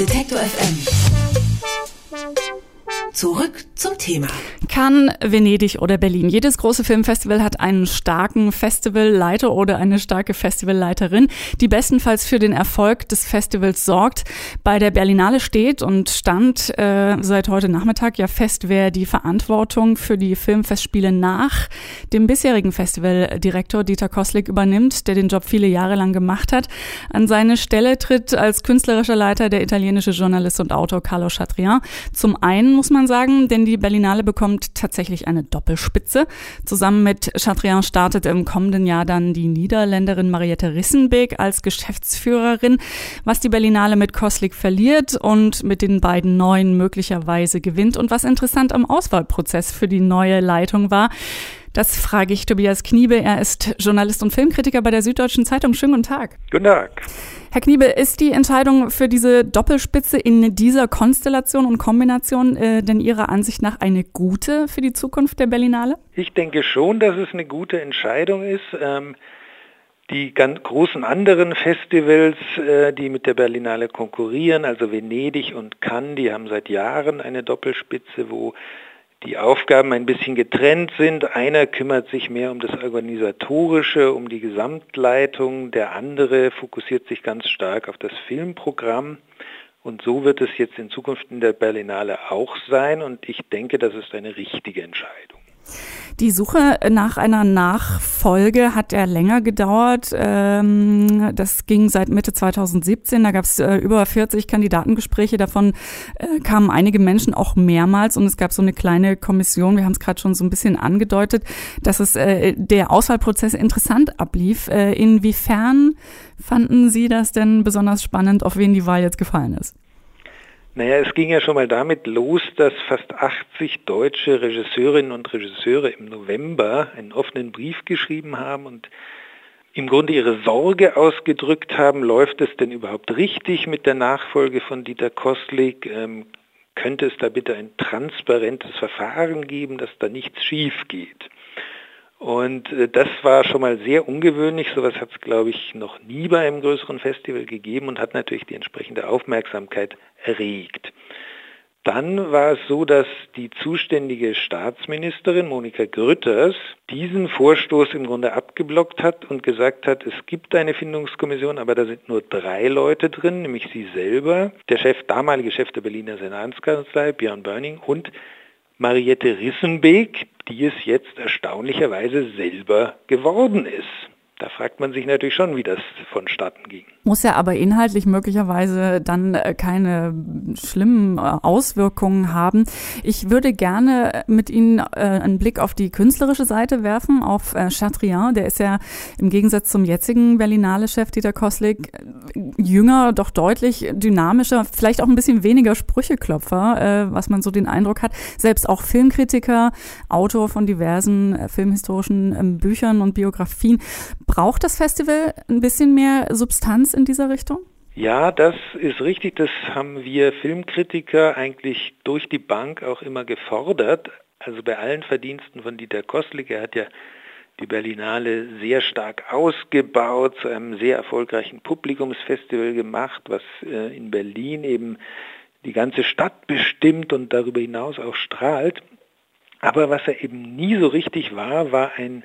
Detektor FM. Zurück zum Thema. Cannes, Venedig oder Berlin. Jedes große Filmfestival hat einen starken Festivalleiter oder eine starke Festivalleiterin, die bestenfalls für den Erfolg des Festivals sorgt. Bei der Berlinale steht und stand äh, seit heute Nachmittag ja fest, wer die Verantwortung für die Filmfestspiele nach dem bisherigen Festivaldirektor Dieter Koslik übernimmt, der den Job viele Jahre lang gemacht hat. An seine Stelle tritt als künstlerischer Leiter der italienische Journalist und Autor Carlo Chatrian. Zum einen muss man sagen, denn die Berlinale bekommt tatsächlich eine Doppelspitze. Zusammen mit Chatrian startet im kommenden Jahr dann die Niederländerin Mariette Rissenbeek als Geschäftsführerin, was die Berlinale mit Koslik verliert und mit den beiden neuen möglicherweise gewinnt. Und was interessant am Auswahlprozess für die neue Leitung war, das frage ich Tobias Kniebe. Er ist Journalist und Filmkritiker bei der Süddeutschen Zeitung. Schönen guten Tag. Guten Tag. Herr Kniebe, ist die Entscheidung für diese Doppelspitze in dieser Konstellation und Kombination äh, denn Ihrer Ansicht nach eine gute für die Zukunft der Berlinale? Ich denke schon, dass es eine gute Entscheidung ist. Ähm, die ganz großen anderen Festivals, äh, die mit der Berlinale konkurrieren, also Venedig und Cannes, die haben seit Jahren eine Doppelspitze, wo die Aufgaben ein bisschen getrennt sind. Einer kümmert sich mehr um das Organisatorische, um die Gesamtleitung, der andere fokussiert sich ganz stark auf das Filmprogramm. Und so wird es jetzt in Zukunft in der Berlinale auch sein und ich denke, das ist eine richtige Entscheidung. Die Suche nach einer Nachfolge hat ja länger gedauert. Ähm, das ging seit Mitte 2017. Da gab es äh, über 40 Kandidatengespräche. Davon äh, kamen einige Menschen auch mehrmals und es gab so eine kleine Kommission. Wir haben es gerade schon so ein bisschen angedeutet, dass es äh, der Auswahlprozess interessant ablief. Inwiefern fanden Sie das denn besonders spannend, auf wen die Wahl jetzt gefallen ist? Naja, es ging ja schon mal damit los, dass fast 80 deutsche Regisseurinnen und Regisseure im November einen offenen Brief geschrieben haben und im Grunde ihre Sorge ausgedrückt haben, läuft es denn überhaupt richtig mit der Nachfolge von Dieter Kostlik? Ähm, könnte es da bitte ein transparentes Verfahren geben, dass da nichts schief geht? Und äh, das war schon mal sehr ungewöhnlich. Sowas hat es, glaube ich, noch nie bei einem größeren Festival gegeben und hat natürlich die entsprechende Aufmerksamkeit erregt. Dann war es so, dass die zuständige Staatsministerin Monika Grütters diesen Vorstoß im Grunde abgeblockt hat und gesagt hat, es gibt eine Findungskommission, aber da sind nur drei Leute drin, nämlich sie selber, der Chef, damalige Chef der Berliner Senatskanzlei, Björn Börning, und Mariette Rissenbeek, die es jetzt erstaunlicherweise selber geworden ist. Da fragt man sich natürlich schon, wie das vonstatten ging. Muss ja aber inhaltlich möglicherweise dann äh, keine schlimmen äh, Auswirkungen haben. Ich würde gerne mit Ihnen äh, einen Blick auf die künstlerische Seite werfen, auf Chatrian. Der ist ja im Gegensatz zum jetzigen Berlinale-Chef Dieter Koslik jünger, doch deutlich dynamischer, vielleicht auch ein bisschen weniger Sprücheklopfer, was man so den Eindruck hat. Selbst auch Filmkritiker, Autor von diversen filmhistorischen ähm, Büchern und Biografien. Braucht das Festival ein bisschen mehr Substanz in dieser Richtung? Ja, das ist richtig. Das haben wir Filmkritiker eigentlich durch die Bank auch immer gefordert. Also bei allen Verdiensten von Dieter Kostlik. Er hat ja die Berlinale sehr stark ausgebaut, zu einem sehr erfolgreichen Publikumsfestival gemacht, was äh, in Berlin eben die ganze Stadt bestimmt und darüber hinaus auch strahlt. Aber was er eben nie so richtig war, war ein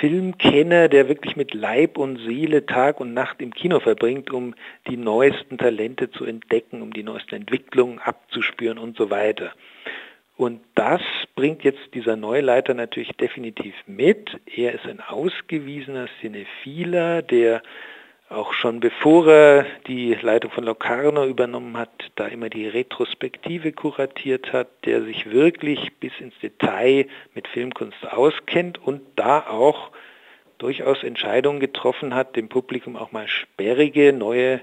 Filmkenner, der wirklich mit Leib und Seele Tag und Nacht im Kino verbringt, um die neuesten Talente zu entdecken, um die neuesten Entwicklungen abzuspüren und so weiter. Und das bringt jetzt dieser Neuleiter natürlich definitiv mit. Er ist ein ausgewiesener Cinephiler, der auch schon bevor er die Leitung von Locarno übernommen hat, da immer die Retrospektive kuratiert hat, der sich wirklich bis ins Detail mit Filmkunst auskennt und da auch durchaus Entscheidungen getroffen hat, dem Publikum auch mal sperrige neue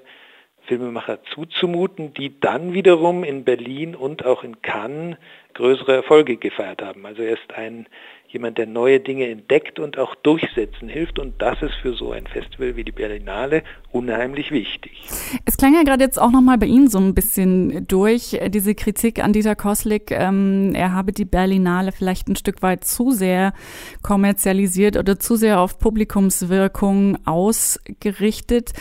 Filmemacher zuzumuten, die dann wiederum in Berlin und auch in Cannes größere Erfolge gefeiert haben. Also er ist ein jemand, der neue Dinge entdeckt und auch durchsetzen hilft. Und das ist für so ein Festival wie die Berlinale unheimlich wichtig. Es klang ja gerade jetzt auch nochmal bei Ihnen so ein bisschen durch, äh, diese Kritik an Dieter Koslik. Ähm, er habe die Berlinale vielleicht ein Stück weit zu sehr kommerzialisiert oder zu sehr auf Publikumswirkung ausgerichtet.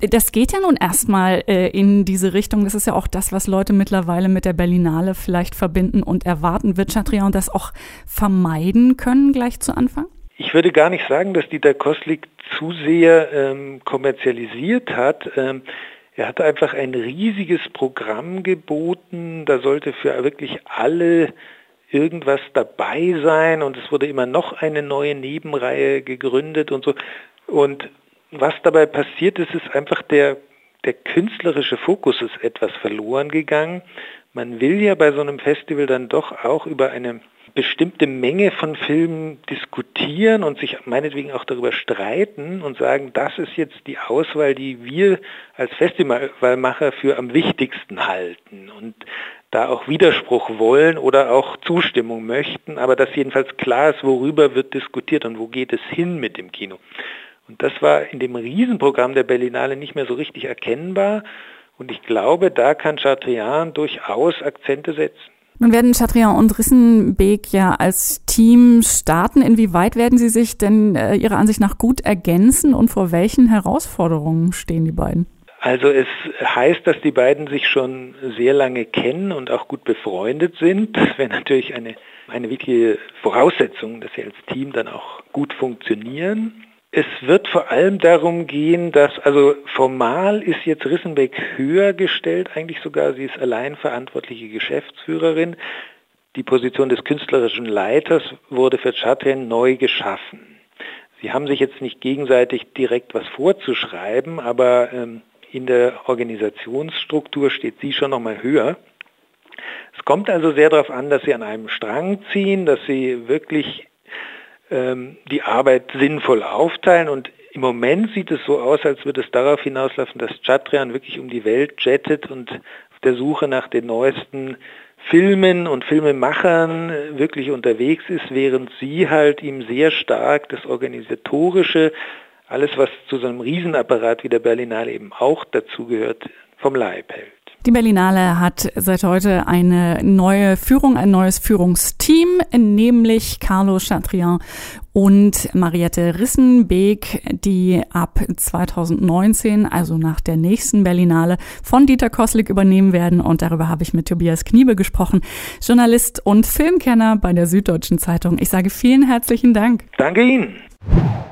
Das geht ja nun erstmal äh, in diese Richtung. Das ist ja auch das, was Leute mittlerweile mit der Berlinale vielleicht verbinden und erwarten. Wird Chatrian das auch vermeiden können gleich zu Anfang? Ich würde gar nicht sagen, dass Dieter Koslik zu sehr ähm, kommerzialisiert hat. Ähm, er hat einfach ein riesiges Programm geboten. Da sollte für wirklich alle irgendwas dabei sein und es wurde immer noch eine neue Nebenreihe gegründet und so. Und was dabei passiert ist, ist einfach der, der künstlerische Fokus ist etwas verloren gegangen. Man will ja bei so einem Festival dann doch auch über eine bestimmte Menge von Filmen diskutieren und sich meinetwegen auch darüber streiten und sagen, das ist jetzt die Auswahl, die wir als Festivalmacher für am wichtigsten halten und da auch Widerspruch wollen oder auch Zustimmung möchten, aber dass jedenfalls klar ist, worüber wird diskutiert und wo geht es hin mit dem Kino. Und das war in dem Riesenprogramm der Berlinale nicht mehr so richtig erkennbar. Und ich glaube, da kann Chatrian durchaus Akzente setzen. Nun werden Chatrian und Rissenbeek ja als Team starten. Inwieweit werden sie sich denn äh, Ihrer Ansicht nach gut ergänzen und vor welchen Herausforderungen stehen die beiden? Also es heißt, dass die beiden sich schon sehr lange kennen und auch gut befreundet sind. Das wäre natürlich eine, eine wichtige Voraussetzung, dass sie als Team dann auch gut funktionieren. Es wird vor allem darum gehen, dass, also formal ist jetzt Rissenbeck höher gestellt, eigentlich sogar, sie ist allein verantwortliche Geschäftsführerin. Die Position des künstlerischen Leiters wurde für Chatten neu geschaffen. Sie haben sich jetzt nicht gegenseitig direkt was vorzuschreiben, aber ähm, in der Organisationsstruktur steht sie schon nochmal höher. Es kommt also sehr darauf an, dass sie an einem Strang ziehen, dass sie wirklich ähm, die Arbeit sinnvoll aufteilen und im Moment sieht es so aus, als würde es darauf hinauslaufen, dass Chatrian wirklich um die Welt jettet und auf der Suche nach den neuesten Filmen und Filmemachern wirklich unterwegs ist, während sie halt ihm sehr stark das Organisatorische, alles was zu so einem Riesenapparat wie der Berlinale eben auch dazugehört, vom Leib hält. Die Berlinale hat seit heute eine neue Führung, ein neues Führungsteam, nämlich Carlo Chatrian und Mariette Rissenbeek, die ab 2019, also nach der nächsten Berlinale, von Dieter Koslik übernehmen werden. Und darüber habe ich mit Tobias Kniebe gesprochen, Journalist und Filmkenner bei der Süddeutschen Zeitung. Ich sage vielen herzlichen Dank. Danke Ihnen.